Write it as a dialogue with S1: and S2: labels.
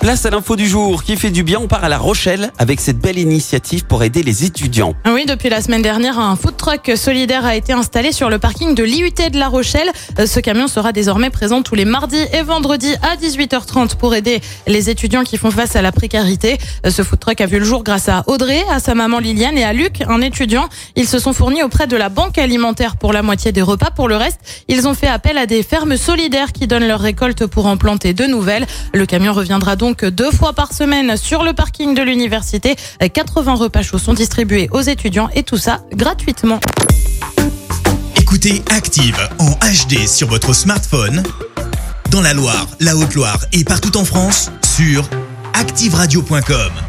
S1: Place à l'info du jour qui fait du bien. On part à La Rochelle avec cette belle initiative pour aider les étudiants.
S2: Oui, depuis la semaine dernière, un food truck solidaire a été installé sur le parking de l'IUT de La Rochelle. Euh, Ce camion sera désormais présent tous les mardis et vendredis à 18h30 pour aider les étudiants qui font face à la précarité. Euh, Ce food truck a vu le jour grâce à Audrey, à sa maman Liliane et à Luc, un étudiant. Ils se sont fournis auprès de la banque alimentaire pour la moitié des repas. Pour le reste, ils ont fait appel à des fermes solidaires qui donnent leurs récoltes pour en planter de nouvelles. Le camion reviendra donc deux fois par semaine sur le parking de l'université. 80 repas chauds sont distribués aux étudiants et tout ça gratuitement.
S3: Écoutez Active en HD sur votre smartphone, dans la Loire, la Haute-Loire et partout en France, sur activeradio.com.